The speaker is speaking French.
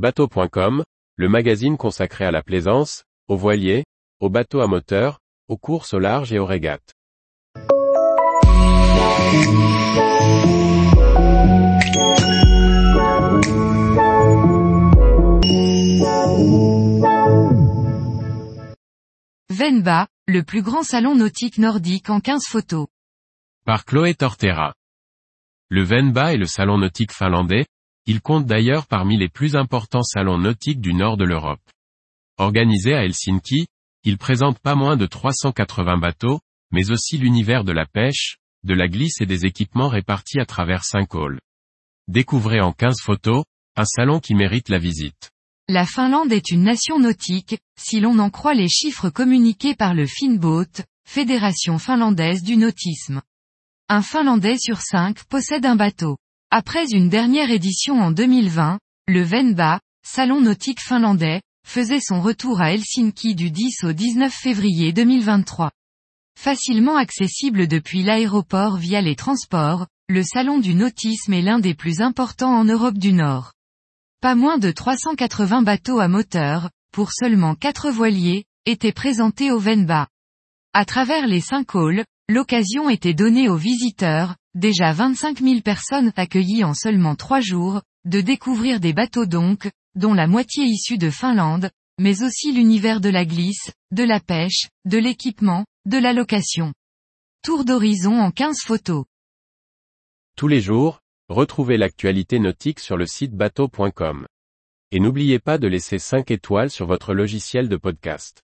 Bateau.com, le magazine consacré à la plaisance, aux voiliers, aux bateaux à moteur, aux courses au large et aux régates. Venba, le plus grand salon nautique nordique en 15 photos. Par Chloé Tortera. Le Venba est le salon nautique finlandais, il compte d'ailleurs parmi les plus importants salons nautiques du nord de l'Europe. Organisé à Helsinki, il présente pas moins de 380 bateaux, mais aussi l'univers de la pêche, de la glisse et des équipements répartis à travers cinq halls. Découvrez en 15 photos, un salon qui mérite la visite. La Finlande est une nation nautique, si l'on en croit les chiffres communiqués par le Finboat, Fédération finlandaise du nautisme. Un Finlandais sur cinq possède un bateau. Après une dernière édition en 2020, le Venba, salon nautique finlandais, faisait son retour à Helsinki du 10 au 19 février 2023. Facilement accessible depuis l'aéroport via les transports, le salon du nautisme est l'un des plus importants en Europe du Nord. Pas moins de 380 bateaux à moteur, pour seulement 4 voiliers, étaient présentés au Venba. À travers les cinq halls, l'occasion était donnée aux visiteurs, déjà 25 000 personnes accueillies en seulement 3 jours, de découvrir des bateaux donc, dont la moitié issue de Finlande, mais aussi l'univers de la glisse, de la pêche, de l'équipement, de la location. Tour d'horizon en 15 photos. Tous les jours, retrouvez l'actualité nautique sur le site bateau.com. Et n'oubliez pas de laisser 5 étoiles sur votre logiciel de podcast.